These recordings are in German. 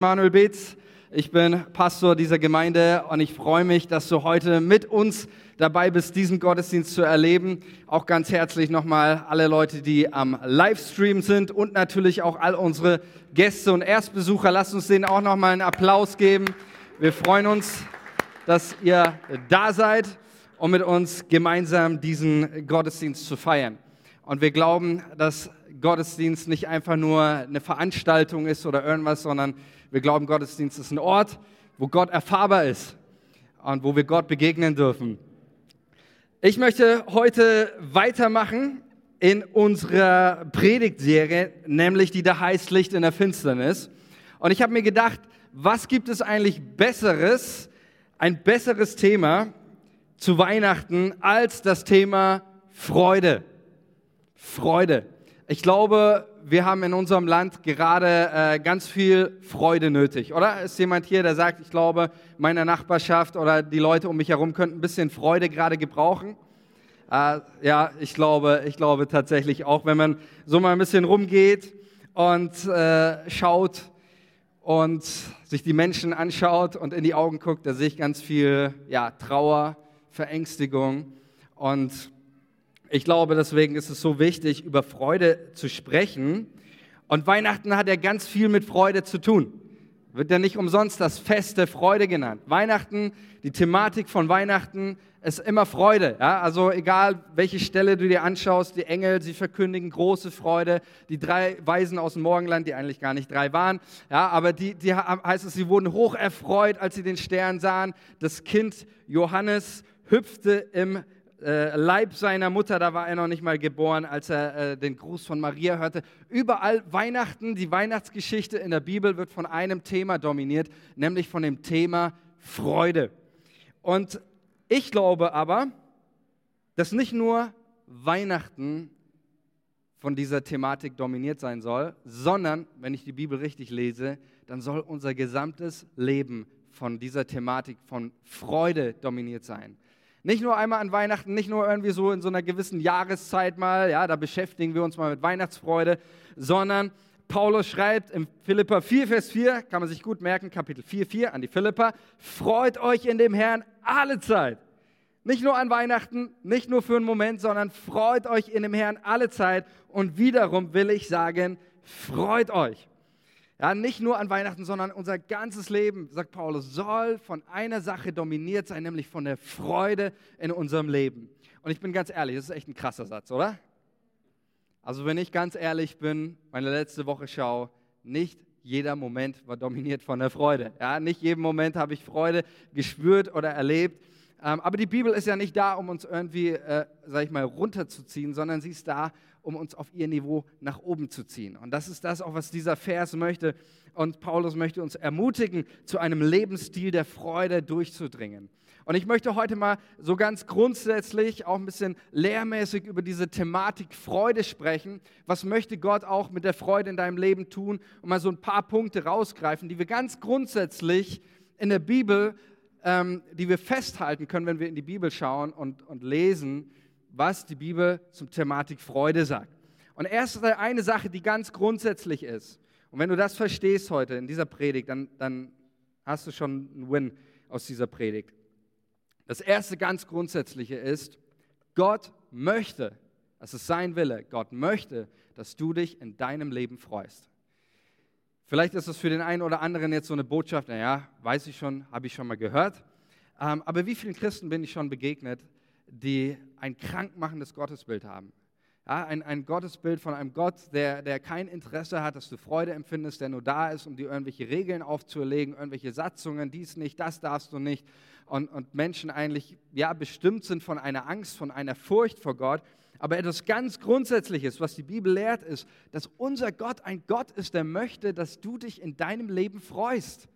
Manuel Beetz. Ich bin Pastor dieser Gemeinde und ich freue mich, dass du heute mit uns dabei bist, diesen Gottesdienst zu erleben. Auch ganz herzlich nochmal alle Leute, die am Livestream sind und natürlich auch all unsere Gäste und Erstbesucher. Lasst uns denen auch nochmal einen Applaus geben. Wir freuen uns, dass ihr da seid, um mit uns gemeinsam diesen Gottesdienst zu feiern. Und wir glauben, dass Gottesdienst nicht einfach nur eine Veranstaltung ist oder irgendwas, sondern wir glauben, Gottesdienst ist ein Ort, wo Gott erfahrbar ist und wo wir Gott begegnen dürfen. Ich möchte heute weitermachen in unserer Predigtserie, nämlich die da heißt Licht in der Finsternis. Und ich habe mir gedacht, was gibt es eigentlich Besseres, ein besseres Thema zu Weihnachten als das Thema Freude? Freude. Ich glaube, wir haben in unserem Land gerade äh, ganz viel Freude nötig, oder? Ist jemand hier, der sagt, ich glaube, meine Nachbarschaft oder die Leute um mich herum könnten ein bisschen Freude gerade gebrauchen? Äh, ja, ich glaube, ich glaube tatsächlich auch, wenn man so mal ein bisschen rumgeht und äh, schaut und sich die Menschen anschaut und in die Augen guckt, da sehe ich ganz viel ja, Trauer, Verängstigung und ich glaube, deswegen ist es so wichtig, über Freude zu sprechen. Und Weihnachten hat ja ganz viel mit Freude zu tun. Wird ja nicht umsonst das Fest der Freude genannt. Weihnachten, die Thematik von Weihnachten ist immer Freude. Ja? Also egal, welche Stelle du dir anschaust, die Engel, sie verkündigen große Freude. Die drei Weisen aus dem Morgenland, die eigentlich gar nicht drei waren, ja, aber die, die heißt es, sie wurden hoch erfreut, als sie den Stern sahen. Das Kind Johannes hüpfte im äh, Leib seiner Mutter, da war er noch nicht mal geboren, als er äh, den Gruß von Maria hörte. Überall Weihnachten, die Weihnachtsgeschichte in der Bibel wird von einem Thema dominiert, nämlich von dem Thema Freude. Und ich glaube aber, dass nicht nur Weihnachten von dieser Thematik dominiert sein soll, sondern, wenn ich die Bibel richtig lese, dann soll unser gesamtes Leben von dieser Thematik von Freude dominiert sein. Nicht nur einmal an Weihnachten, nicht nur irgendwie so in so einer gewissen Jahreszeit mal, ja, da beschäftigen wir uns mal mit Weihnachtsfreude, sondern Paulus schreibt im Philippa 4, Vers 4, kann man sich gut merken, Kapitel 4, 4 an die Philippa, freut euch in dem Herrn alle Zeit. Nicht nur an Weihnachten, nicht nur für einen Moment, sondern freut euch in dem Herrn alle Zeit. Und wiederum will ich sagen, freut euch. Ja, nicht nur an Weihnachten, sondern unser ganzes Leben, sagt Paulus, soll von einer Sache dominiert sein, nämlich von der Freude in unserem Leben. Und ich bin ganz ehrlich, das ist echt ein krasser Satz, oder? Also wenn ich ganz ehrlich bin, meine letzte Woche schau, nicht jeder Moment war dominiert von der Freude. Ja, nicht jeden Moment habe ich Freude gespürt oder erlebt. Ähm, aber die Bibel ist ja nicht da, um uns irgendwie, äh, sag ich mal, runterzuziehen, sondern sie ist da, um uns auf ihr Niveau nach oben zu ziehen. Und das ist das auch, was dieser Vers möchte. Und Paulus möchte uns ermutigen, zu einem Lebensstil der Freude durchzudringen. Und ich möchte heute mal so ganz grundsätzlich auch ein bisschen lehrmäßig über diese Thematik Freude sprechen. Was möchte Gott auch mit der Freude in deinem Leben tun? Und mal so ein paar Punkte rausgreifen, die wir ganz grundsätzlich in der Bibel, ähm, die wir festhalten können, wenn wir in die Bibel schauen und, und lesen, was die Bibel zum Thematik Freude sagt. Und erst eine Sache, die ganz grundsätzlich ist. Und wenn du das verstehst heute in dieser Predigt, dann, dann hast du schon einen Win aus dieser Predigt. Das erste ganz grundsätzliche ist, Gott möchte, das ist sein Wille, Gott möchte, dass du dich in deinem Leben freust. Vielleicht ist das für den einen oder anderen jetzt so eine Botschaft, naja, weiß ich schon, habe ich schon mal gehört. Ähm, aber wie vielen Christen bin ich schon begegnet, die ein krankmachendes Gottesbild haben. Ja, ein, ein Gottesbild von einem Gott, der, der kein Interesse hat, dass du Freude empfindest, der nur da ist, um dir irgendwelche Regeln aufzuerlegen, irgendwelche Satzungen, dies nicht, das darfst du nicht. Und, und Menschen eigentlich ja, bestimmt sind von einer Angst, von einer Furcht vor Gott. Aber etwas ganz Grundsätzliches, was die Bibel lehrt, ist, dass unser Gott ein Gott ist, der möchte, dass du dich in deinem Leben freust.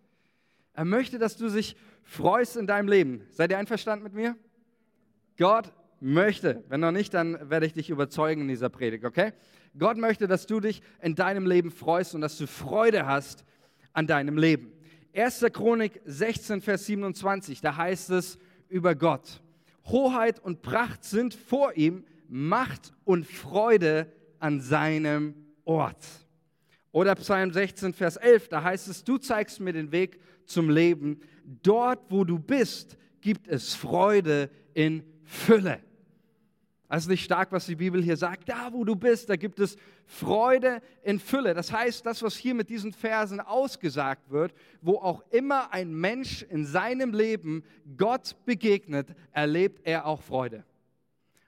Er möchte, dass du dich freust in deinem Leben. Seid ihr einverstanden mit mir? Gott möchte, wenn noch nicht, dann werde ich dich überzeugen in dieser Predigt, okay? Gott möchte, dass du dich in deinem Leben freust und dass du Freude hast an deinem Leben. 1. Chronik 16, Vers 27, da heißt es über Gott. Hoheit und Pracht sind vor ihm, Macht und Freude an seinem Ort. Oder Psalm 16, Vers 11, da heißt es, du zeigst mir den Weg zum Leben. Dort, wo du bist, gibt es Freude in Fülle. Also nicht stark, was die Bibel hier sagt. Da, wo du bist, da gibt es Freude in Fülle. Das heißt, das, was hier mit diesen Versen ausgesagt wird, wo auch immer ein Mensch in seinem Leben Gott begegnet, erlebt er auch Freude.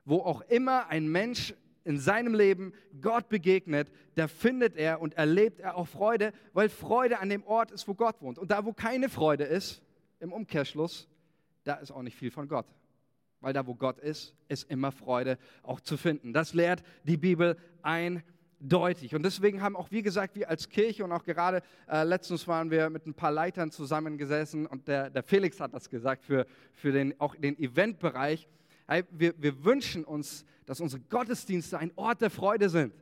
Wo auch immer ein Mensch in seinem Leben Gott begegnet, da findet er und erlebt er auch Freude, weil Freude an dem Ort ist, wo Gott wohnt. Und da, wo keine Freude ist, im Umkehrschluss, da ist auch nicht viel von Gott. Weil da, wo Gott ist, ist immer Freude auch zu finden. Das lehrt die Bibel eindeutig. Und deswegen haben auch wir gesagt, wir als Kirche und auch gerade äh, letztens waren wir mit ein paar Leitern zusammengesessen und der, der Felix hat das gesagt für, für den, auch den Eventbereich. Hey, wir, wir wünschen uns, dass unsere Gottesdienste ein Ort der Freude sind.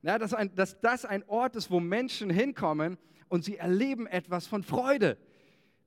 Ja, dass, ein, dass das ein Ort ist, wo Menschen hinkommen und sie erleben etwas von Freude.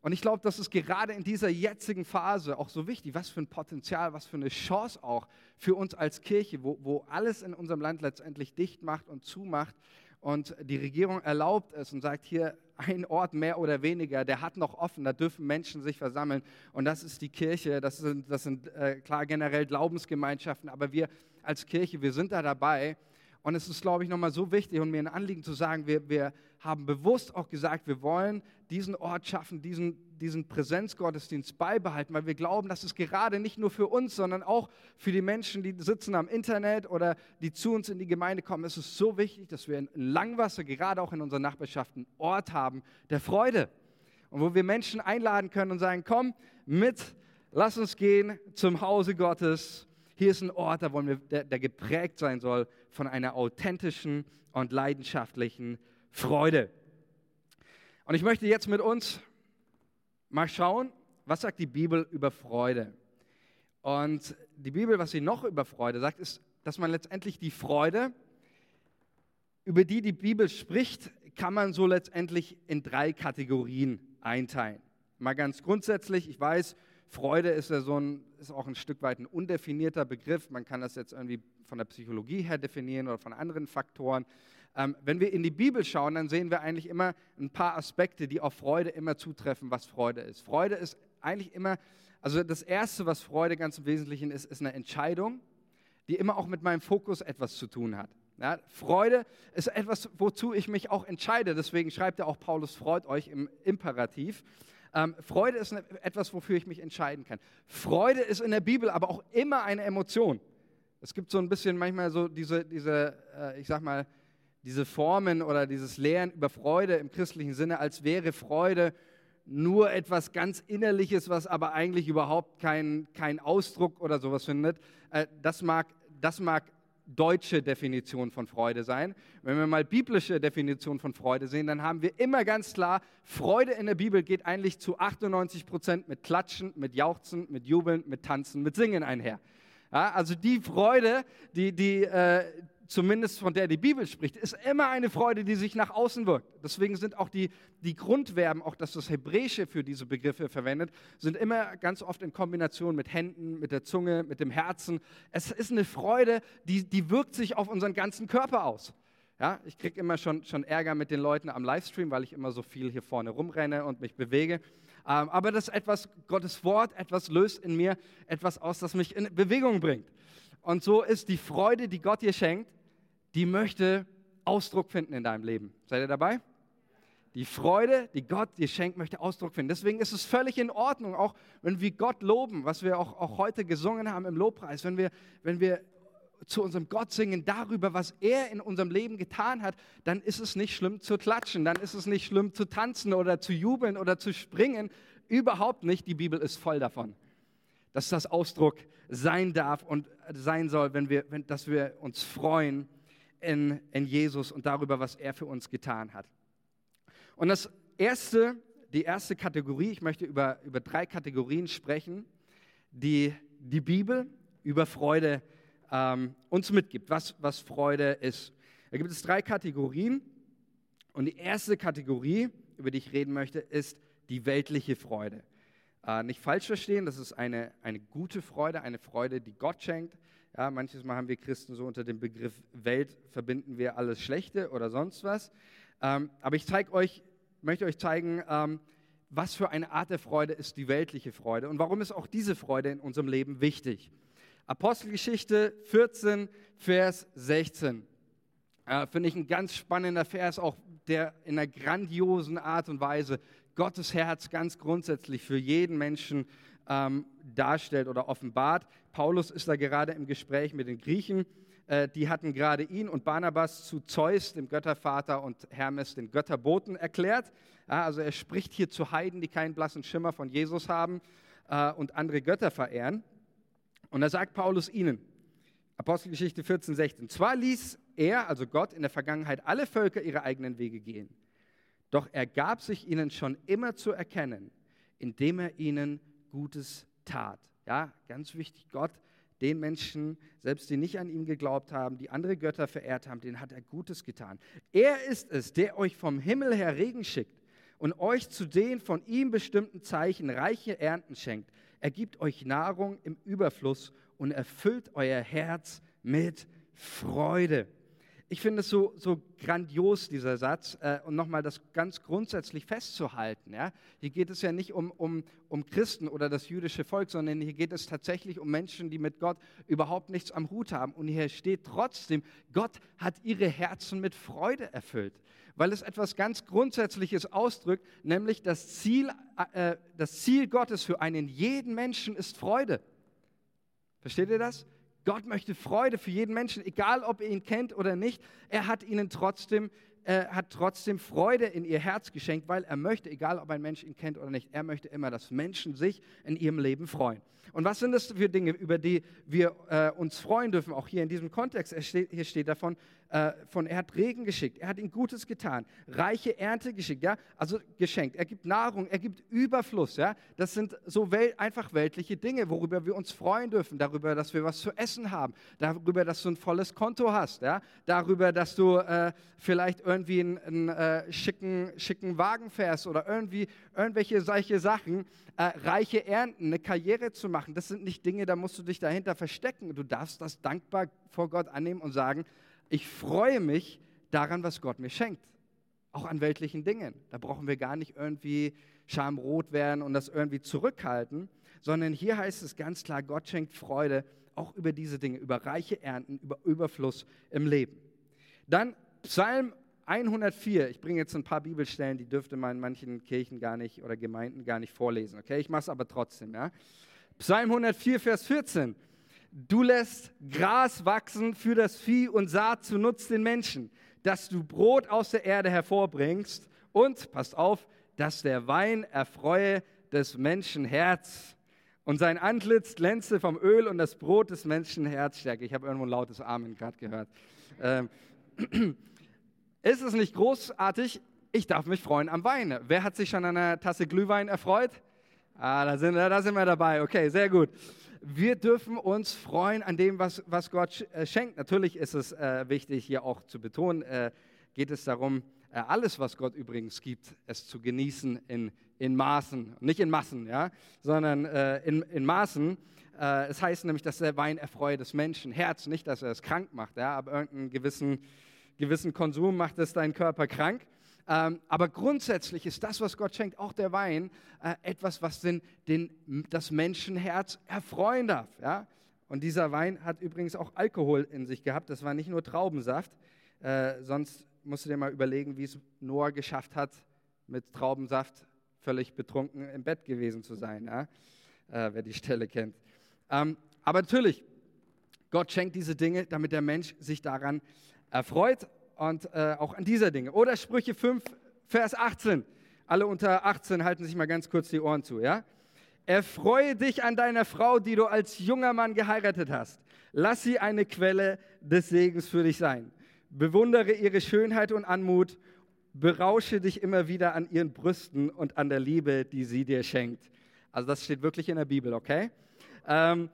Und ich glaube, das ist gerade in dieser jetzigen Phase auch so wichtig. Was für ein Potenzial, was für eine Chance auch für uns als Kirche, wo, wo alles in unserem Land letztendlich dicht macht und zumacht und die Regierung erlaubt es und sagt hier ein Ort mehr oder weniger, der hat noch offen, da dürfen Menschen sich versammeln und das ist die Kirche, das sind, das sind äh, klar generell Glaubensgemeinschaften, aber wir als Kirche, wir sind da dabei und es ist, glaube ich, nochmal so wichtig und mir ein Anliegen zu sagen, wir, wir haben bewusst auch gesagt, wir wollen diesen Ort schaffen, diesen, diesen Präsenzgottesdienst beibehalten, weil wir glauben, dass es gerade nicht nur für uns, sondern auch für die Menschen, die sitzen am Internet oder die zu uns in die Gemeinde kommen, es ist so wichtig, dass wir in Langwasser, gerade auch in unserer Nachbarschaft, einen Ort haben der Freude. Und wo wir Menschen einladen können und sagen, komm mit, lass uns gehen zum Hause Gottes hier ist ein Ort, da wollen wir, der, der geprägt sein soll von einer authentischen und leidenschaftlichen Freude. Und ich möchte jetzt mit uns mal schauen, was sagt die Bibel über Freude? Und die Bibel, was sie noch über Freude sagt, ist, dass man letztendlich die Freude, über die die Bibel spricht, kann man so letztendlich in drei Kategorien einteilen. Mal ganz grundsätzlich, ich weiß, Freude ist ja so ein, ist auch ein Stück weit ein undefinierter Begriff. Man kann das jetzt irgendwie von der Psychologie her definieren oder von anderen Faktoren. Ähm, wenn wir in die Bibel schauen, dann sehen wir eigentlich immer ein paar Aspekte, die auf Freude immer zutreffen, was Freude ist. Freude ist eigentlich immer, also das Erste, was Freude ganz im Wesentlichen ist, ist eine Entscheidung, die immer auch mit meinem Fokus etwas zu tun hat. Ja, Freude ist etwas, wozu ich mich auch entscheide. Deswegen schreibt ja auch Paulus, freut euch im Imperativ. Ähm, Freude ist etwas, wofür ich mich entscheiden kann. Freude ist in der Bibel aber auch immer eine Emotion. Es gibt so ein bisschen manchmal so diese, diese äh, ich sag mal, diese Formen oder dieses Lehren über Freude im christlichen Sinne, als wäre Freude nur etwas ganz Innerliches, was aber eigentlich überhaupt keinen kein Ausdruck oder sowas findet. Äh, das, mag, das mag deutsche Definition von Freude sein. Wenn wir mal biblische Definition von Freude sehen, dann haben wir immer ganz klar, Freude in der Bibel geht eigentlich zu 98 Prozent mit Klatschen, mit Jauchzen, mit Jubeln, mit Tanzen, mit Singen einher. Ja, also die Freude, die, die, äh, zumindest von der die Bibel spricht, ist immer eine Freude, die sich nach außen wirkt. Deswegen sind auch die, die Grundverben, auch dass das Hebräische für diese Begriffe verwendet, sind immer ganz oft in Kombination mit Händen, mit der Zunge, mit dem Herzen. Es ist eine Freude, die, die wirkt sich auf unseren ganzen Körper aus. Ja, ich kriege immer schon, schon Ärger mit den Leuten am Livestream, weil ich immer so viel hier vorne rumrenne und mich bewege. Ähm, aber das ist etwas, Gottes Wort, etwas löst in mir etwas aus, das mich in Bewegung bringt. Und so ist die Freude, die Gott dir schenkt, die möchte Ausdruck finden in deinem Leben. Seid ihr dabei? Die Freude, die Gott dir schenkt, möchte Ausdruck finden. Deswegen ist es völlig in Ordnung, auch wenn wir Gott loben, was wir auch, auch heute gesungen haben im Lobpreis, wenn wir, wenn wir zu unserem Gott singen darüber, was er in unserem Leben getan hat, dann ist es nicht schlimm zu klatschen, dann ist es nicht schlimm zu tanzen oder zu jubeln oder zu springen. Überhaupt nicht. Die Bibel ist voll davon dass das Ausdruck sein darf und sein soll, wenn wir, wenn, dass wir uns freuen in, in Jesus und darüber, was er für uns getan hat. Und das erste, die erste Kategorie, ich möchte über, über drei Kategorien sprechen, die die Bibel über Freude ähm, uns mitgibt, was, was Freude ist. Da gibt es drei Kategorien. Und die erste Kategorie, über die ich reden möchte, ist die weltliche Freude. Äh, nicht falsch verstehen, das ist eine, eine gute Freude, eine Freude, die Gott schenkt. Ja, manches Mal haben wir Christen so unter dem Begriff Welt verbinden wir alles Schlechte oder sonst was. Ähm, aber ich zeige euch, möchte euch zeigen, ähm, was für eine Art der Freude ist die weltliche Freude und warum ist auch diese Freude in unserem Leben wichtig. Apostelgeschichte 14, Vers 16. Äh, Finde ich ein ganz spannender Vers, auch der in einer grandiosen Art und Weise Gottes Herz ganz grundsätzlich für jeden Menschen ähm, darstellt oder offenbart. Paulus ist da gerade im Gespräch mit den Griechen. Äh, die hatten gerade ihn und Barnabas zu Zeus, dem Göttervater, und Hermes, den Götterboten, erklärt. Ja, also er spricht hier zu Heiden, die keinen blassen Schimmer von Jesus haben äh, und andere Götter verehren. Und da sagt Paulus ihnen, Apostelgeschichte 14, 16, zwar ließ er, also Gott, in der Vergangenheit alle Völker ihre eigenen Wege gehen, doch er gab sich ihnen schon immer zu erkennen, indem er ihnen Gutes tat. Ja, ganz wichtig, Gott, den Menschen, selbst die nicht an ihm geglaubt haben, die andere Götter verehrt haben, denen hat er Gutes getan. Er ist es, der euch vom Himmel her Regen schickt und euch zu den von ihm bestimmten Zeichen reiche Ernten schenkt. Er gibt euch Nahrung im Überfluss und erfüllt euer Herz mit Freude. Ich finde es so, so grandios, dieser Satz, äh, und nochmal das ganz grundsätzlich festzuhalten. Ja? Hier geht es ja nicht um, um, um Christen oder das jüdische Volk, sondern hier geht es tatsächlich um Menschen, die mit Gott überhaupt nichts am Hut haben. Und hier steht trotzdem, Gott hat ihre Herzen mit Freude erfüllt, weil es etwas ganz Grundsätzliches ausdrückt, nämlich das Ziel, äh, das Ziel Gottes für einen jeden Menschen ist Freude. Versteht ihr das? Gott möchte Freude für jeden Menschen, egal ob ihr ihn kennt oder nicht. Er hat ihnen trotzdem, äh, hat trotzdem Freude in ihr Herz geschenkt, weil er möchte, egal ob ein Mensch ihn kennt oder nicht, er möchte immer, dass Menschen sich in ihrem Leben freuen. Und was sind das für Dinge, über die wir äh, uns freuen dürfen, auch hier in diesem Kontext? Steht, hier steht davon, äh, von, er hat Regen geschickt, er hat ihm Gutes getan, reiche Ernte geschickt, ja, also geschenkt. Er gibt Nahrung, er gibt Überfluss, ja. Das sind so wel einfach weltliche Dinge, worüber wir uns freuen dürfen, darüber, dass wir was zu essen haben, darüber, dass du ein volles Konto hast, ja, darüber, dass du äh, vielleicht irgendwie einen, einen äh, schicken, schicken Wagen fährst oder irgendwie irgendwelche solche Sachen, äh, reiche Ernten, eine Karriere zu machen. Das sind nicht Dinge, da musst du dich dahinter verstecken. Du darfst das dankbar vor Gott annehmen und sagen, ich freue mich daran, was Gott mir schenkt. Auch an weltlichen Dingen. Da brauchen wir gar nicht irgendwie schamrot werden und das irgendwie zurückhalten, sondern hier heißt es ganz klar, Gott schenkt Freude auch über diese Dinge, über reiche Ernten, über Überfluss im Leben. Dann Psalm 104. Ich bringe jetzt ein paar Bibelstellen, die dürfte man in manchen Kirchen gar nicht oder Gemeinden gar nicht vorlesen. Okay, ich mache es aber trotzdem. Ja? Psalm 104, Vers 14. Du lässt Gras wachsen für das Vieh und Saat zu Nutz den Menschen, dass du Brot aus der Erde hervorbringst und, passt auf, dass der Wein erfreue des Menschen Herz und sein Antlitz glänze vom Öl und das Brot des Menschen Herz stärke. Ich habe irgendwo ein lautes Amen gerade gehört. Ähm, ist es nicht großartig? Ich darf mich freuen am Wein. Wer hat sich schon an einer Tasse Glühwein erfreut? Ah, da sind, da sind wir dabei. Okay, sehr gut wir dürfen uns freuen an dem, was, was Gott äh, schenkt. Natürlich ist es äh, wichtig, hier auch zu betonen, äh, geht es darum, äh, alles, was Gott übrigens gibt, es zu genießen in, in Maßen. Nicht in Massen, ja, sondern äh, in, in Maßen. Äh, es heißt nämlich, dass der Wein erfreue des Menschen Herz, nicht, dass er es krank macht, ja, aber irgendeinen gewissen, gewissen Konsum macht es deinen Körper krank. Ähm, aber grundsätzlich ist das, was Gott schenkt, auch der Wein, äh, etwas, was den, den, das Menschenherz erfreuen darf. Ja? Und dieser Wein hat übrigens auch Alkohol in sich gehabt. Das war nicht nur Traubensaft. Äh, sonst musst du dir mal überlegen, wie es Noah geschafft hat, mit Traubensaft völlig betrunken im Bett gewesen zu sein, ja? äh, wer die Stelle kennt. Ähm, aber natürlich, Gott schenkt diese Dinge, damit der Mensch sich daran erfreut und äh, auch an dieser Dinge. Oder Sprüche 5, Vers 18. Alle unter 18 halten sich mal ganz kurz die Ohren zu, ja? Erfreue dich an deiner Frau, die du als junger Mann geheiratet hast. Lass sie eine Quelle des Segens für dich sein. Bewundere ihre Schönheit und Anmut. Berausche dich immer wieder an ihren Brüsten und an der Liebe, die sie dir schenkt. Also das steht wirklich in der Bibel, okay? Ähm,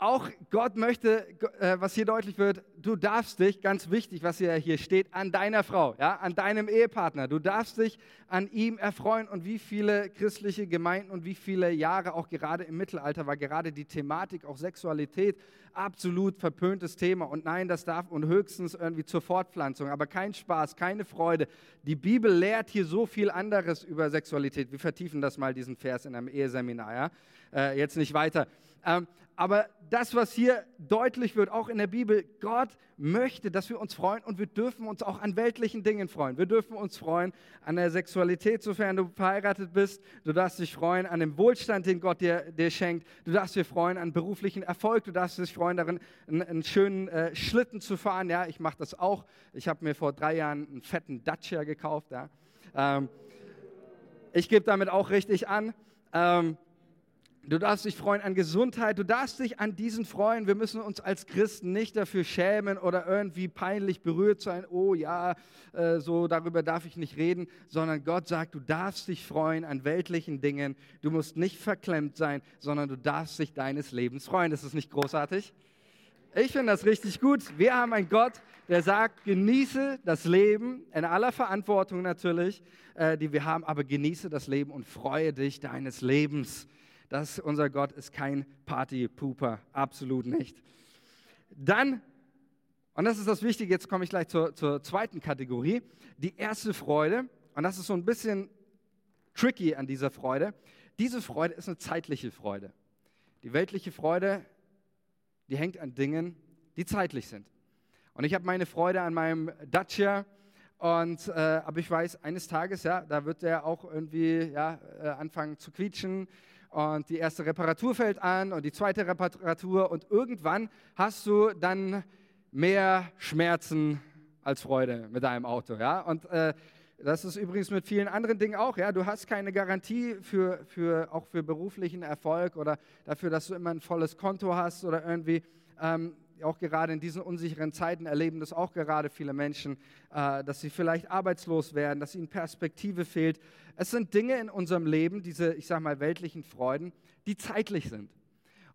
auch Gott möchte, äh, was hier deutlich wird, du darfst dich, ganz wichtig, was hier, hier steht, an deiner Frau, ja, an deinem Ehepartner. Du darfst dich an ihm erfreuen. Und wie viele christliche Gemeinden und wie viele Jahre auch gerade im Mittelalter war gerade die Thematik, auch Sexualität, absolut verpöntes Thema. Und nein, das darf und höchstens irgendwie zur Fortpflanzung, aber kein Spaß, keine Freude. Die Bibel lehrt hier so viel anderes über Sexualität. Wir vertiefen das mal, diesen Vers in einem Eheseminar, ja. Äh, jetzt nicht weiter. Ähm, aber das, was hier deutlich wird, auch in der Bibel, Gott möchte, dass wir uns freuen und wir dürfen uns auch an weltlichen Dingen freuen. Wir dürfen uns freuen an der Sexualität, sofern du verheiratet bist. Du darfst dich freuen an dem Wohlstand, den Gott dir, dir schenkt. Du darfst dich freuen an beruflichen Erfolg. Du darfst dich freuen darin, einen, einen schönen äh, Schlitten zu fahren. Ja, ich mache das auch. Ich habe mir vor drei Jahren einen fetten Dacia gekauft. Ja. Ähm, ich gebe damit auch richtig an. Ähm, Du darfst dich freuen an Gesundheit, du darfst dich an diesen freuen. Wir müssen uns als Christen nicht dafür schämen oder irgendwie peinlich berührt sein, oh ja, äh, so darüber darf ich nicht reden, sondern Gott sagt, du darfst dich freuen an weltlichen Dingen. Du musst nicht verklemmt sein, sondern du darfst dich deines Lebens freuen. Das ist nicht großartig? Ich finde das richtig gut. Wir haben einen Gott, der sagt, genieße das Leben in aller Verantwortung natürlich, äh, die wir haben, aber genieße das Leben und freue dich deines Lebens. Das, unser Gott ist kein Partypooper, absolut nicht. Dann, und das ist das Wichtige, jetzt komme ich gleich zur, zur zweiten Kategorie, die erste Freude. Und das ist so ein bisschen tricky an dieser Freude. Diese Freude ist eine zeitliche Freude. Die weltliche Freude, die hängt an Dingen, die zeitlich sind. Und ich habe meine Freude an meinem Dacia, und, äh, aber ich weiß, eines Tages, ja, da wird der auch irgendwie ja, äh, anfangen zu quietschen und die erste Reparatur fällt an und die zweite Reparatur und irgendwann hast du dann mehr Schmerzen als Freude mit deinem Auto, ja. Und äh, das ist übrigens mit vielen anderen Dingen auch, ja. Du hast keine Garantie für, für auch für beruflichen Erfolg oder dafür, dass du immer ein volles Konto hast oder irgendwie. Ähm, auch gerade in diesen unsicheren Zeiten erleben das auch gerade viele Menschen, äh, dass sie vielleicht arbeitslos werden, dass ihnen Perspektive fehlt. Es sind Dinge in unserem Leben, diese, ich sage mal, weltlichen Freuden, die zeitlich sind.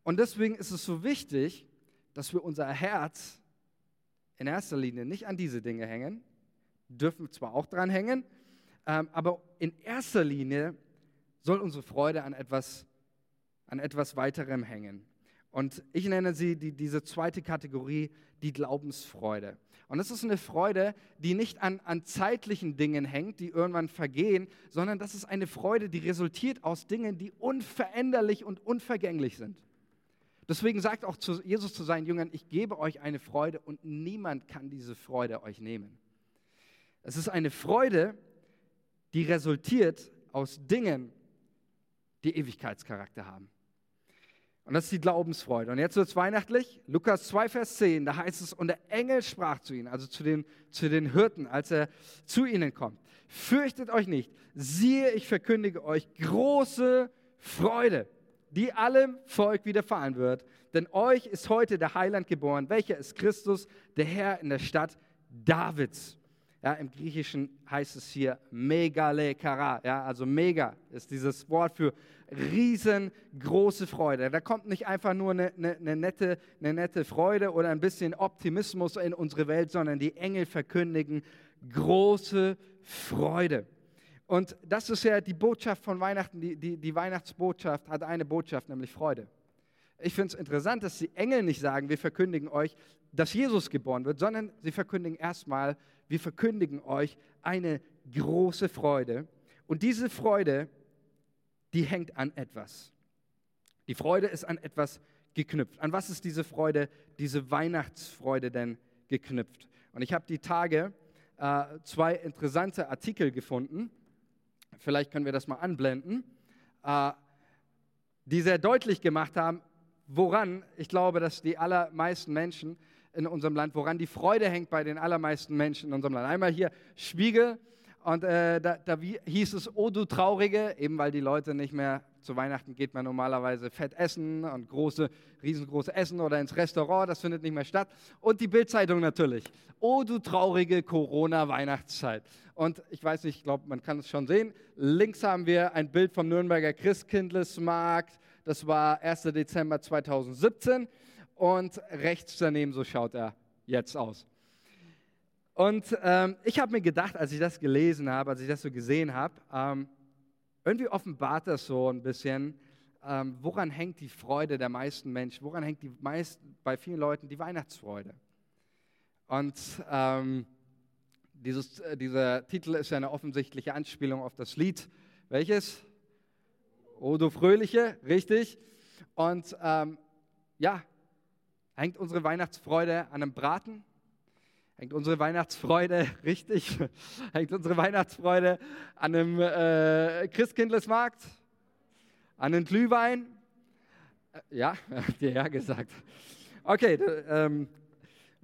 Und deswegen ist es so wichtig, dass wir unser Herz in erster Linie nicht an diese Dinge hängen, dürfen zwar auch dran hängen, ähm, aber in erster Linie soll unsere Freude an etwas, an etwas weiterem hängen. Und ich nenne sie die, diese zweite Kategorie, die Glaubensfreude. Und das ist eine Freude, die nicht an, an zeitlichen Dingen hängt, die irgendwann vergehen, sondern das ist eine Freude, die resultiert aus Dingen, die unveränderlich und unvergänglich sind. Deswegen sagt auch Jesus zu seinen Jüngern, ich gebe euch eine Freude und niemand kann diese Freude euch nehmen. Es ist eine Freude, die resultiert aus Dingen, die Ewigkeitscharakter haben. Und das ist die Glaubensfreude. Und jetzt wird es weihnachtlich. Lukas 2, Vers 10, da heißt es, und der Engel sprach zu ihnen, also zu den, zu den Hirten, als er zu ihnen kommt. Fürchtet euch nicht. Siehe, ich verkündige euch große Freude, die allem Volk widerfahren wird. Denn euch ist heute der Heiland geboren, welcher ist Christus, der Herr in der Stadt Davids. Ja, Im Griechischen heißt es hier Megalekara. Ja, also mega ist dieses Wort für riesengroße Freude. Da kommt nicht einfach nur eine, eine, eine, nette, eine nette Freude oder ein bisschen Optimismus in unsere Welt, sondern die Engel verkündigen große Freude. Und das ist ja die Botschaft von Weihnachten. Die, die, die Weihnachtsbotschaft hat eine Botschaft, nämlich Freude. Ich finde es interessant, dass die Engel nicht sagen, wir verkündigen euch, dass Jesus geboren wird, sondern sie verkündigen erstmal, wir verkündigen euch eine große Freude. Und diese Freude, die hängt an etwas. Die Freude ist an etwas geknüpft. An was ist diese Freude, diese Weihnachtsfreude denn geknüpft? Und ich habe die Tage äh, zwei interessante Artikel gefunden. Vielleicht können wir das mal anblenden. Äh, die sehr deutlich gemacht haben, woran, ich glaube, dass die allermeisten Menschen in unserem Land, woran die Freude hängt bei den allermeisten Menschen in unserem Land. Einmal hier Spiegel und äh, da, da hieß es, oh du Traurige, eben weil die Leute nicht mehr zu Weihnachten geht man normalerweise fett essen und große, riesengroße Essen oder ins Restaurant, das findet nicht mehr statt. Und die Bildzeitung natürlich. Oh du traurige Corona-Weihnachtszeit. Und ich weiß nicht, ich glaube, man kann es schon sehen. Links haben wir ein Bild vom Nürnberger Christkindlesmarkt. Das war 1. Dezember 2017. und rechts daneben, so schaut er jetzt aus. Und ähm, ich habe mir gedacht, als ich das gelesen habe, als ich das so gesehen habe, ähm, irgendwie offenbart das so ein bisschen, ähm, woran hängt die Freude der meisten Menschen, woran hängt die meist, bei vielen Leuten die Weihnachtsfreude. Und ähm, dieses, äh, dieser Titel ist ja eine offensichtliche Anspielung auf das Lied. Welches? O du Fröhliche, richtig. Und ähm, ja, hängt unsere Weihnachtsfreude an einem Braten? Hängt unsere Weihnachtsfreude, richtig, hängt unsere Weihnachtsfreude an einem äh, Christkindlesmarkt? An einem Glühwein? Äh, ja, habt ihr ja gesagt. Okay, ähm,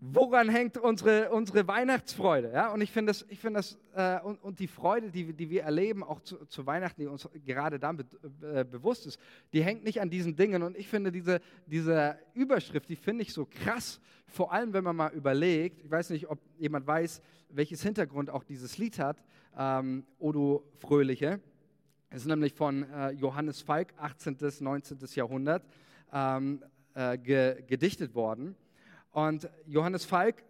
woran hängt unsere, unsere Weihnachtsfreude? Ja? Und ich finde das, ich find das äh, und, und, die Freude, die, die wir erleben, auch zu, zu Weihnachten, die uns gerade dann be, äh, bewusst ist, die hängt nicht an diesen Dingen. Und ich finde diese, diese Überschrift, die finde ich so krass, vor allem wenn man mal überlegt, ich weiß nicht, ob jemand weiß, welches Hintergrund auch dieses Lied hat, ähm, Odo Fröhliche. Es ist nämlich von äh, Johannes Falk, 18. bis 19. Jahrhundert, ähm, äh, ge, gedichtet worden. Und Johannes Falk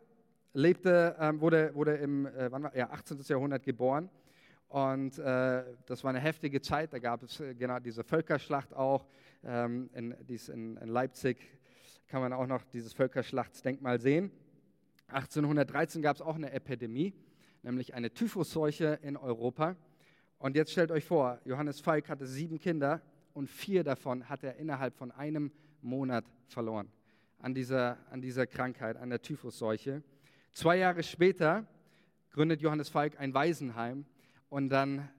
lebte, ähm, wurde, wurde im äh, war, ja, 18. Jahrhundert geboren. Und äh, das war eine heftige Zeit. Da gab es äh, genau diese Völkerschlacht auch. Ähm, in, dies in, in, Leipzig kann man auch noch dieses Völkerschlachtsdenkmal sehen. 1813 gab es auch eine Epidemie, nämlich eine Typhusseuche in Europa. Und jetzt stellt euch vor, Johannes Falk hatte sieben Kinder und vier davon hat er innerhalb von einem Monat verloren an dieser, an dieser Krankheit, an der Typhusseuche. Zwei Jahre später gründet Johannes Falk ein Waisenheim und dann,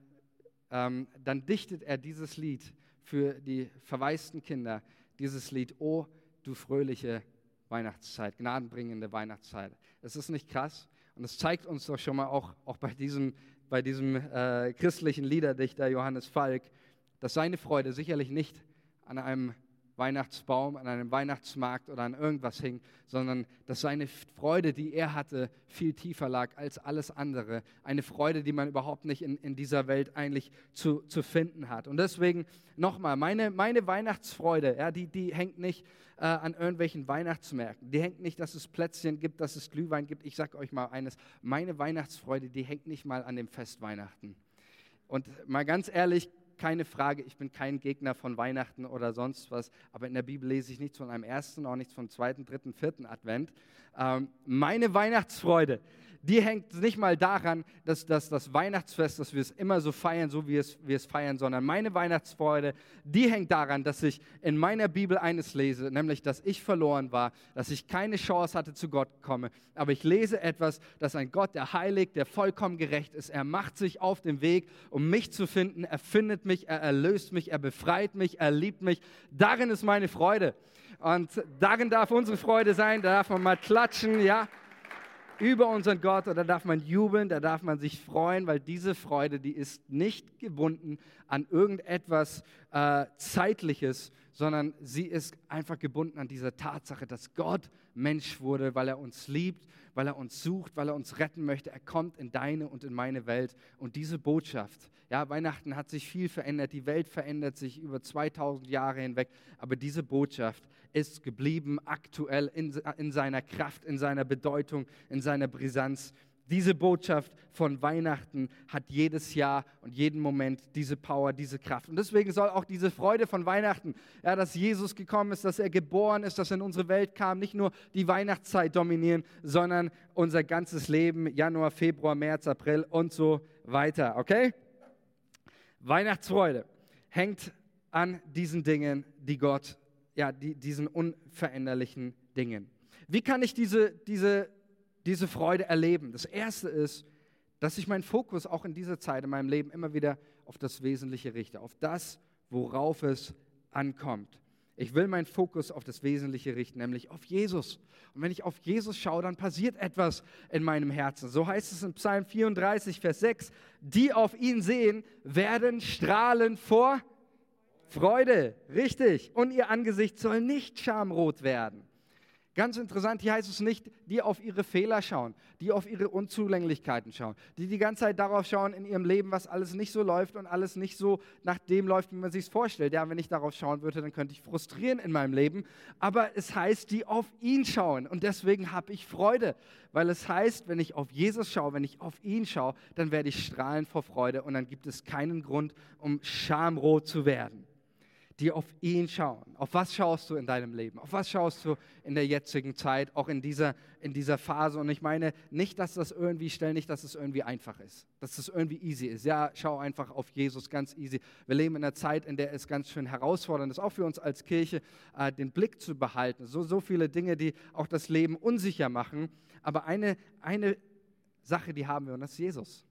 ähm, dann dichtet er dieses Lied für die verwaisten Kinder, dieses Lied, O du fröhliche Weihnachtszeit, gnadenbringende Weihnachtszeit. Es ist nicht krass und es zeigt uns doch schon mal auch, auch bei diesem, bei diesem äh, christlichen Liederdichter Johannes Falk, dass seine Freude sicherlich nicht an einem Weihnachtsbaum, an einem Weihnachtsmarkt oder an irgendwas hing, sondern dass seine Freude, die er hatte, viel tiefer lag als alles andere. Eine Freude, die man überhaupt nicht in, in dieser Welt eigentlich zu, zu finden hat. Und deswegen nochmal, meine, meine Weihnachtsfreude, ja, die, die hängt nicht äh, an irgendwelchen Weihnachtsmärkten. Die hängt nicht, dass es Plätzchen gibt, dass es Glühwein gibt. Ich sage euch mal eines, meine Weihnachtsfreude, die hängt nicht mal an dem Fest Weihnachten. Und mal ganz ehrlich, keine Frage, ich bin kein Gegner von Weihnachten oder sonst was, aber in der Bibel lese ich nichts von einem ersten, auch nichts vom zweiten, dritten, vierten Advent. Ähm, meine Weihnachtsfreude, die hängt nicht mal daran, dass, dass das Weihnachtsfest, dass wir es immer so feiern, so wie es, wir es feiern, sondern meine Weihnachtsfreude, die hängt daran, dass ich in meiner Bibel eines lese, nämlich, dass ich verloren war, dass ich keine Chance hatte, zu Gott komme. Aber ich lese etwas, dass ein Gott, der heilig, der vollkommen gerecht ist, er macht sich auf den Weg, um mich zu finden, er findet mich, er erlöst mich, er befreit mich, er liebt mich. Darin ist meine Freude. Und darin darf unsere Freude sein, da darf man mal klatschen, ja über unseren Gott und da darf man jubeln, da darf man sich freuen, weil diese Freude, die ist nicht gebunden an irgendetwas äh, Zeitliches, sondern sie ist einfach gebunden an diese Tatsache, dass Gott Mensch wurde, weil er uns liebt, weil er uns sucht, weil er uns retten möchte. Er kommt in deine und in meine Welt. Und diese Botschaft, ja, Weihnachten hat sich viel verändert, die Welt verändert sich über 2000 Jahre hinweg, aber diese Botschaft ist geblieben aktuell in, in seiner Kraft, in seiner Bedeutung, in seiner Brisanz. Diese Botschaft von Weihnachten hat jedes Jahr und jeden Moment diese Power, diese Kraft. Und deswegen soll auch diese Freude von Weihnachten, ja, dass Jesus gekommen ist, dass er geboren ist, dass er in unsere Welt kam, nicht nur die Weihnachtszeit dominieren, sondern unser ganzes Leben, Januar, Februar, März, April und so weiter. Okay? Weihnachtsfreude hängt an diesen Dingen, die Gott, ja, die, diesen unveränderlichen Dingen. Wie kann ich diese, diese diese Freude erleben. Das Erste ist, dass ich meinen Fokus auch in dieser Zeit in meinem Leben immer wieder auf das Wesentliche richte, auf das, worauf es ankommt. Ich will meinen Fokus auf das Wesentliche richten, nämlich auf Jesus. Und wenn ich auf Jesus schaue, dann passiert etwas in meinem Herzen. So heißt es in Psalm 34, Vers 6, die auf ihn sehen, werden strahlen vor Freude. Richtig. Und ihr Angesicht soll nicht schamrot werden. Ganz interessant, hier heißt es nicht, die auf ihre Fehler schauen, die auf ihre Unzulänglichkeiten schauen, die die ganze Zeit darauf schauen in ihrem Leben, was alles nicht so läuft und alles nicht so nach dem läuft, wie man sich es vorstellt. Ja, wenn ich darauf schauen würde, dann könnte ich frustrieren in meinem Leben. Aber es heißt, die auf ihn schauen und deswegen habe ich Freude, weil es heißt, wenn ich auf Jesus schaue, wenn ich auf ihn schaue, dann werde ich strahlen vor Freude und dann gibt es keinen Grund, um schamrot zu werden die auf ihn schauen. Auf was schaust du in deinem Leben? Auf was schaust du in der jetzigen Zeit, auch in dieser, in dieser Phase? Und ich meine nicht, dass das irgendwie, stell nicht, dass es irgendwie einfach ist, dass es irgendwie easy ist. Ja, schau einfach auf Jesus, ganz easy. Wir leben in einer Zeit, in der es ganz schön herausfordernd ist, auch für uns als Kirche, äh, den Blick zu behalten. So, so viele Dinge, die auch das Leben unsicher machen. Aber eine, eine Sache, die haben wir, und das ist Jesus.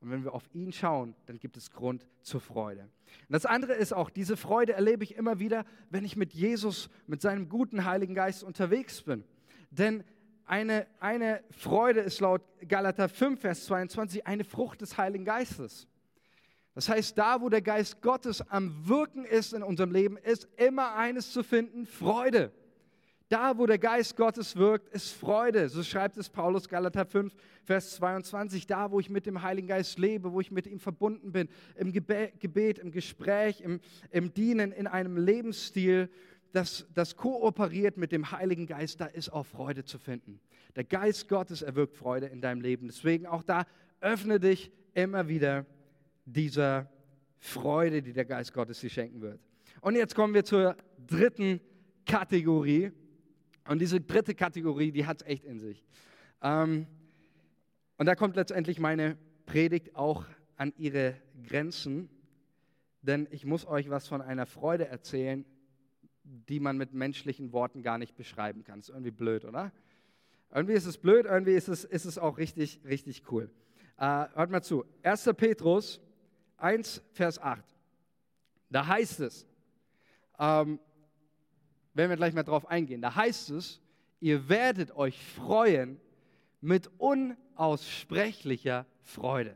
Und wenn wir auf ihn schauen, dann gibt es Grund zur Freude. Und das andere ist auch, diese Freude erlebe ich immer wieder, wenn ich mit Jesus, mit seinem guten Heiligen Geist unterwegs bin. Denn eine, eine Freude ist laut Galater 5, Vers 22 eine Frucht des Heiligen Geistes. Das heißt, da, wo der Geist Gottes am Wirken ist in unserem Leben, ist immer eines zu finden, Freude. Da, wo der Geist Gottes wirkt, ist Freude. So schreibt es Paulus Galater 5, Vers 22. Da, wo ich mit dem Heiligen Geist lebe, wo ich mit ihm verbunden bin, im Gebet, im Gespräch, im, im Dienen, in einem Lebensstil, das, das kooperiert mit dem Heiligen Geist, da ist auch Freude zu finden. Der Geist Gottes erwirkt Freude in deinem Leben. Deswegen auch da öffne dich immer wieder dieser Freude, die der Geist Gottes dir schenken wird. Und jetzt kommen wir zur dritten Kategorie. Und diese dritte Kategorie, die hat es echt in sich. Ähm, und da kommt letztendlich meine Predigt auch an ihre Grenzen, denn ich muss euch was von einer Freude erzählen, die man mit menschlichen Worten gar nicht beschreiben kann. Ist irgendwie blöd, oder? Irgendwie ist es blöd, irgendwie ist es, ist es auch richtig, richtig cool. Äh, hört mal zu. 1. Petrus 1, Vers 8. Da heißt es, ähm, werden wir gleich mal drauf eingehen. Da heißt es, ihr werdet euch freuen mit unaussprechlicher Freude.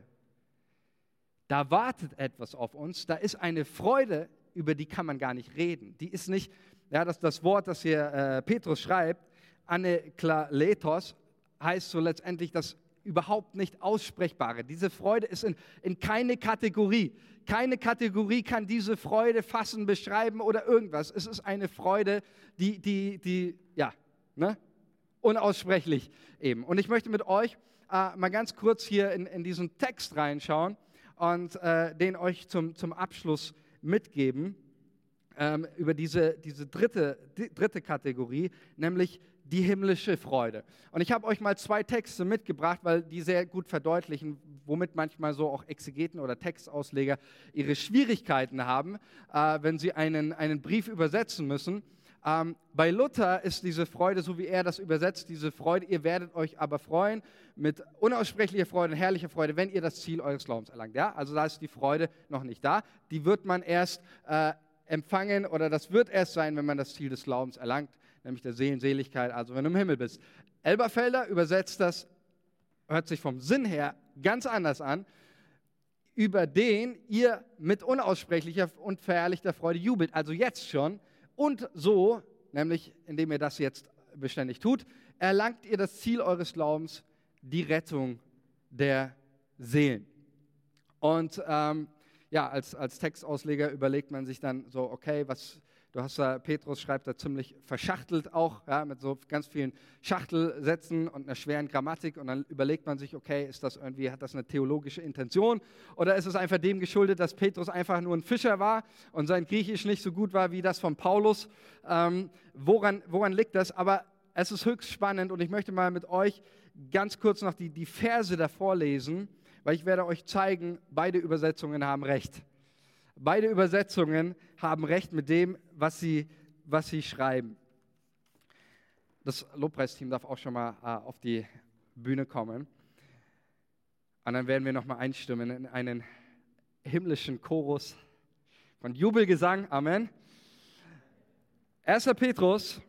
Da wartet etwas auf uns, da ist eine Freude, über die kann man gar nicht reden. Die ist nicht, ja, das, das Wort, das hier äh, Petrus schreibt, Aneklaletos, heißt so letztendlich das überhaupt nicht aussprechbare. Diese Freude ist in, in keine Kategorie. Keine Kategorie kann diese Freude fassen, beschreiben oder irgendwas. Es ist eine Freude, die, die, die, ja, ne? unaussprechlich eben. Und ich möchte mit euch äh, mal ganz kurz hier in, in diesen Text reinschauen und äh, den euch zum, zum Abschluss mitgeben ähm, über diese, diese dritte, die dritte Kategorie, nämlich die himmlische Freude. Und ich habe euch mal zwei Texte mitgebracht, weil die sehr gut verdeutlichen, womit manchmal so auch Exegeten oder Textausleger ihre Schwierigkeiten haben, äh, wenn sie einen, einen Brief übersetzen müssen. Ähm, bei Luther ist diese Freude, so wie er das übersetzt, diese Freude, ihr werdet euch aber freuen mit unaussprechlicher Freude und herrlicher Freude, wenn ihr das Ziel eures Glaubens erlangt. Ja, also da ist die Freude noch nicht da. Die wird man erst äh, empfangen oder das wird erst sein, wenn man das Ziel des Glaubens erlangt, nämlich der Seelenseligkeit, also wenn du im Himmel bist. Elberfelder übersetzt das, hört sich vom Sinn her ganz anders an, über den ihr mit unaussprechlicher und verherrlichter Freude jubelt, also jetzt schon. Und so, nämlich indem ihr das jetzt beständig tut, erlangt ihr das Ziel eures Glaubens, die Rettung der Seelen. Und ähm, ja, als, als Textausleger überlegt man sich dann so, okay, was, du hast da, Petrus schreibt da ziemlich verschachtelt auch, ja, mit so ganz vielen Schachtelsätzen und einer schweren Grammatik und dann überlegt man sich, okay, ist das irgendwie, hat das eine theologische Intention oder ist es einfach dem geschuldet, dass Petrus einfach nur ein Fischer war und sein Griechisch nicht so gut war wie das von Paulus? Ähm, woran, woran liegt das? Aber es ist höchst spannend und ich möchte mal mit euch ganz kurz noch die, die Verse davor lesen, weil ich werde euch zeigen, beide Übersetzungen haben recht. Beide Übersetzungen haben recht mit dem, was sie, was sie schreiben. Das Lobpreisteam darf auch schon mal äh, auf die Bühne kommen. Und dann werden wir nochmal einstimmen in einen himmlischen Chorus von Jubelgesang. Amen. 1. Petrus,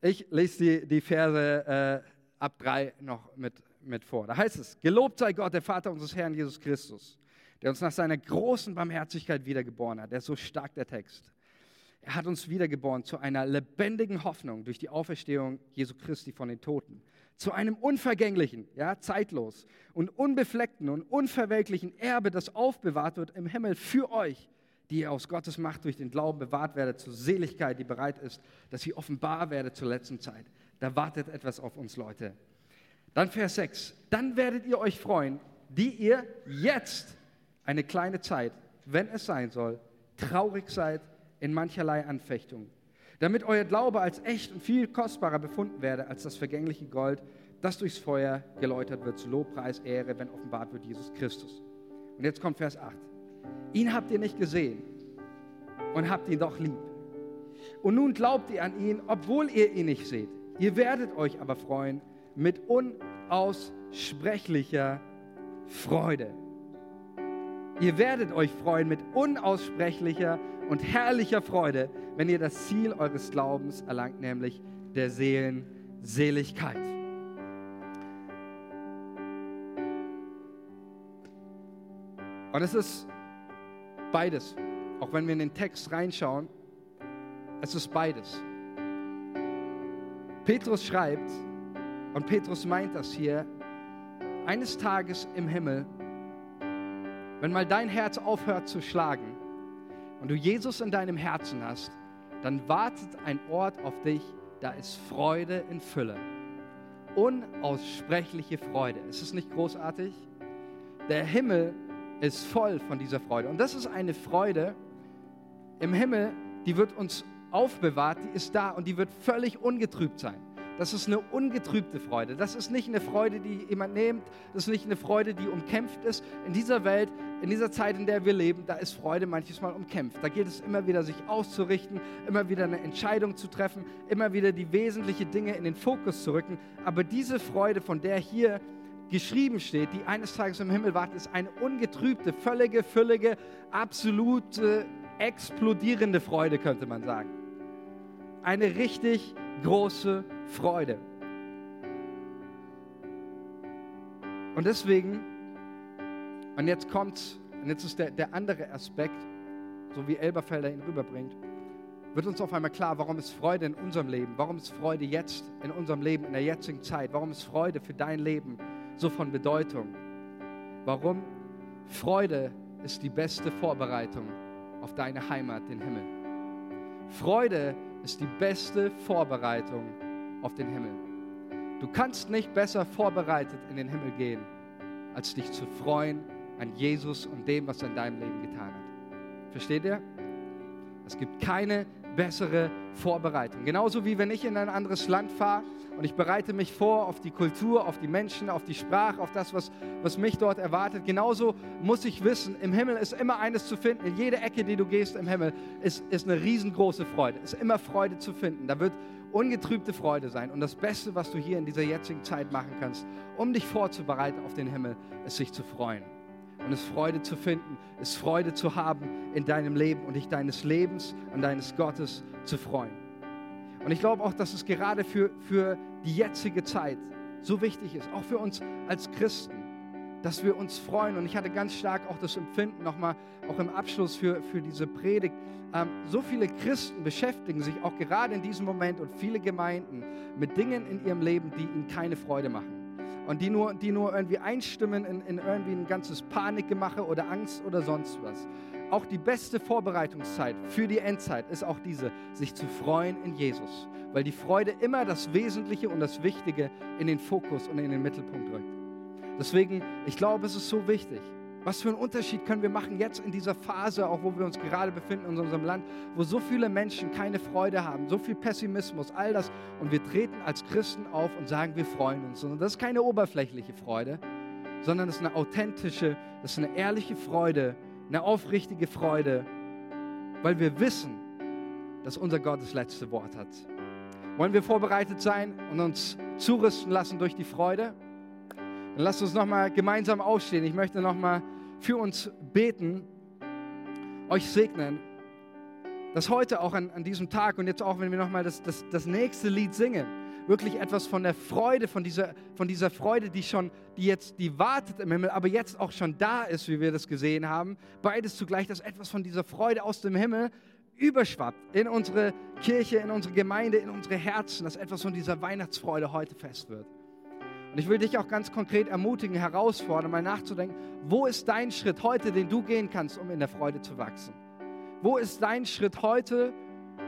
ich lese die, die Verse äh, ab drei noch mit mit vor. Da heißt es, gelobt sei Gott, der Vater unseres Herrn Jesus Christus, der uns nach seiner großen Barmherzigkeit wiedergeboren hat. Der ist so stark, der Text. Er hat uns wiedergeboren zu einer lebendigen Hoffnung durch die Auferstehung Jesu Christi von den Toten. Zu einem unvergänglichen, ja, zeitlos und unbefleckten und unverwelklichen Erbe, das aufbewahrt wird im Himmel für euch, die ihr aus Gottes Macht durch den Glauben bewahrt werdet zur Seligkeit, die bereit ist, dass sie offenbar werde zur letzten Zeit. Da wartet etwas auf uns, Leute. Dann Vers 6. Dann werdet ihr euch freuen, die ihr jetzt eine kleine Zeit, wenn es sein soll, traurig seid in mancherlei Anfechtung, damit euer Glaube als echt und viel kostbarer befunden werde als das vergängliche Gold, das durchs Feuer geläutert wird zu Lobpreis, Ehre, wenn offenbart wird Jesus Christus. Und jetzt kommt Vers 8. Ihn habt ihr nicht gesehen und habt ihn doch lieb. Und nun glaubt ihr an ihn, obwohl ihr ihn nicht seht. Ihr werdet euch aber freuen mit unaussprechlicher Freude. Ihr werdet euch freuen mit unaussprechlicher und herrlicher Freude, wenn ihr das Ziel eures Glaubens erlangt, nämlich der Seelenseligkeit. Und es ist beides. Auch wenn wir in den Text reinschauen, es ist beides. Petrus schreibt, und Petrus meint das hier, eines Tages im Himmel wenn mal dein Herz aufhört zu schlagen und du Jesus in deinem Herzen hast, dann wartet ein Ort auf dich, da ist Freude in Fülle. Unaussprechliche Freude. Ist es nicht großartig? Der Himmel ist voll von dieser Freude. Und das ist eine Freude im Himmel, die wird uns aufbewahrt, die ist da und die wird völlig ungetrübt sein. Das ist eine ungetrübte Freude. Das ist nicht eine Freude, die jemand nimmt. Das ist nicht eine Freude, die umkämpft ist. In dieser Welt, in dieser Zeit, in der wir leben, da ist Freude manches Mal umkämpft. Da geht es immer wieder, sich auszurichten, immer wieder eine Entscheidung zu treffen, immer wieder die wesentlichen Dinge in den Fokus zu rücken. Aber diese Freude, von der hier geschrieben steht, die eines Tages im Himmel wartet, ist eine ungetrübte, völlige, füllige, absolute, explodierende Freude, könnte man sagen. Eine richtig große Freude. Und deswegen, und jetzt kommt, und jetzt ist der, der andere Aspekt, so wie Elberfelder ihn rüberbringt, wird uns auf einmal klar, warum ist Freude in unserem Leben, warum ist Freude jetzt in unserem Leben, in der jetzigen Zeit, warum ist Freude für dein Leben so von Bedeutung. Warum? Freude ist die beste Vorbereitung auf deine Heimat, den Himmel. Freude ist die beste Vorbereitung auf den Himmel. Du kannst nicht besser vorbereitet in den Himmel gehen, als dich zu freuen an Jesus und dem, was er in deinem Leben getan hat. Versteht ihr? Es gibt keine bessere Vorbereitung. Genauso wie wenn ich in ein anderes Land fahre und ich bereite mich vor auf die Kultur, auf die Menschen, auf die Sprache, auf das, was, was mich dort erwartet. Genauso muss ich wissen, im Himmel ist immer eines zu finden. In jeder Ecke, die du gehst im Himmel, ist, ist eine riesengroße Freude. Ist immer Freude zu finden. Da wird ungetrübte Freude sein. Und das Beste, was du hier in dieser jetzigen Zeit machen kannst, um dich vorzubereiten auf den Himmel, ist sich zu freuen und es Freude zu finden, es Freude zu haben in deinem Leben und dich deines Lebens und deines Gottes zu freuen. Und ich glaube auch, dass es gerade für, für die jetzige Zeit so wichtig ist, auch für uns als Christen, dass wir uns freuen. Und ich hatte ganz stark auch das Empfinden, nochmal auch im Abschluss für, für diese Predigt, ähm, so viele Christen beschäftigen sich auch gerade in diesem Moment und viele Gemeinden mit Dingen in ihrem Leben, die ihnen keine Freude machen und die nur, die nur irgendwie einstimmen in, in irgendwie ein ganzes Panikgemache oder Angst oder sonst was. Auch die beste Vorbereitungszeit für die Endzeit ist auch diese, sich zu freuen in Jesus, weil die Freude immer das Wesentliche und das Wichtige in den Fokus und in den Mittelpunkt rückt. Deswegen, ich glaube, es ist so wichtig, was für einen Unterschied können wir machen jetzt in dieser Phase, auch wo wir uns gerade befinden in unserem Land, wo so viele Menschen keine Freude haben, so viel Pessimismus, all das. Und wir treten als Christen auf und sagen, wir freuen uns. Und das ist keine oberflächliche Freude, sondern das ist eine authentische, das ist eine ehrliche Freude, eine aufrichtige Freude, weil wir wissen, dass unser Gott das letzte Wort hat. Wollen wir vorbereitet sein und uns zurüsten lassen durch die Freude? Dann lasst uns nochmal gemeinsam aufstehen. Ich möchte nochmal für uns beten, euch segnen, dass heute auch an, an diesem Tag und jetzt auch, wenn wir nochmal das, das, das nächste Lied singen, wirklich etwas von der Freude, von dieser, von dieser Freude, die schon, die jetzt, die wartet im Himmel, aber jetzt auch schon da ist, wie wir das gesehen haben. Beides zugleich, dass etwas von dieser Freude aus dem Himmel überschwappt in unsere Kirche, in unsere Gemeinde, in unsere Herzen, dass etwas von dieser Weihnachtsfreude heute fest wird. Und ich will dich auch ganz konkret ermutigen, herausfordern, mal nachzudenken, wo ist dein Schritt heute, den du gehen kannst, um in der Freude zu wachsen? Wo ist dein Schritt heute,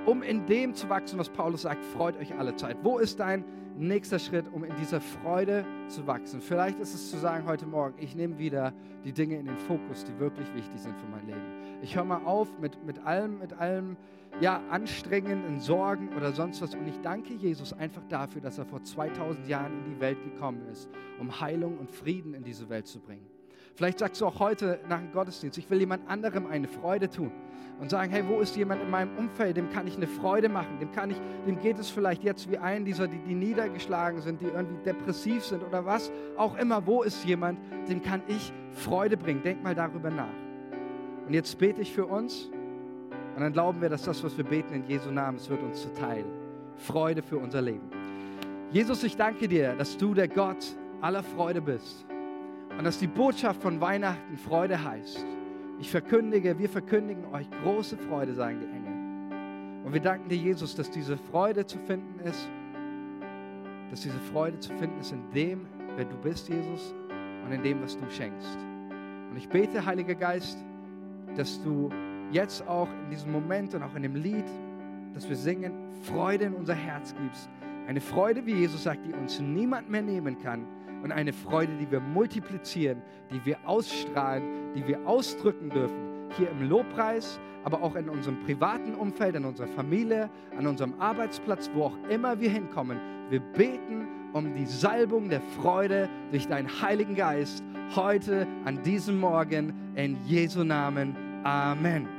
um in dem zu wachsen, was Paulus sagt, freut euch alle Zeit? Wo ist dein nächster Schritt, um in dieser Freude zu wachsen? Vielleicht ist es zu sagen heute Morgen, ich nehme wieder die Dinge in den Fokus, die wirklich wichtig sind für mein Leben. Ich höre mal auf mit, mit allem, mit allem, ja, anstrengenden Sorgen oder sonst was. Und ich danke Jesus einfach dafür, dass er vor 2000 Jahren in die Welt gekommen ist, um Heilung und Frieden in diese Welt zu bringen. Vielleicht sagst du auch heute nach dem Gottesdienst, ich will jemand anderem eine Freude tun und sagen, hey, wo ist jemand in meinem Umfeld, dem kann ich eine Freude machen, dem kann ich, dem geht es vielleicht jetzt wie einen dieser, die, die niedergeschlagen sind, die irgendwie depressiv sind oder was auch immer, wo ist jemand, dem kann ich Freude bringen. Denk mal darüber nach. Und jetzt bete ich für uns und dann glauben wir, dass das, was wir beten in Jesu Namen, es wird uns zuteil. Freude für unser Leben. Jesus, ich danke dir, dass du der Gott aller Freude bist und dass die Botschaft von Weihnachten Freude heißt. Ich verkündige, wir verkündigen euch große Freude, sagen die Engel. Und wir danken dir, Jesus, dass diese Freude zu finden ist, dass diese Freude zu finden ist in dem, wer du bist, Jesus, und in dem, was du schenkst. Und ich bete, Heiliger Geist, dass du jetzt auch in diesem Moment und auch in dem Lied, das wir singen, Freude in unser Herz gibst. Eine Freude, wie Jesus sagt, die uns niemand mehr nehmen kann, und eine Freude, die wir multiplizieren, die wir ausstrahlen, die wir ausdrücken dürfen. Hier im Lobpreis, aber auch in unserem privaten Umfeld, in unserer Familie, an unserem Arbeitsplatz, wo auch immer wir hinkommen. Wir beten um die Salbung der Freude durch deinen Heiligen Geist heute an diesem Morgen in Jesu Namen. Amen.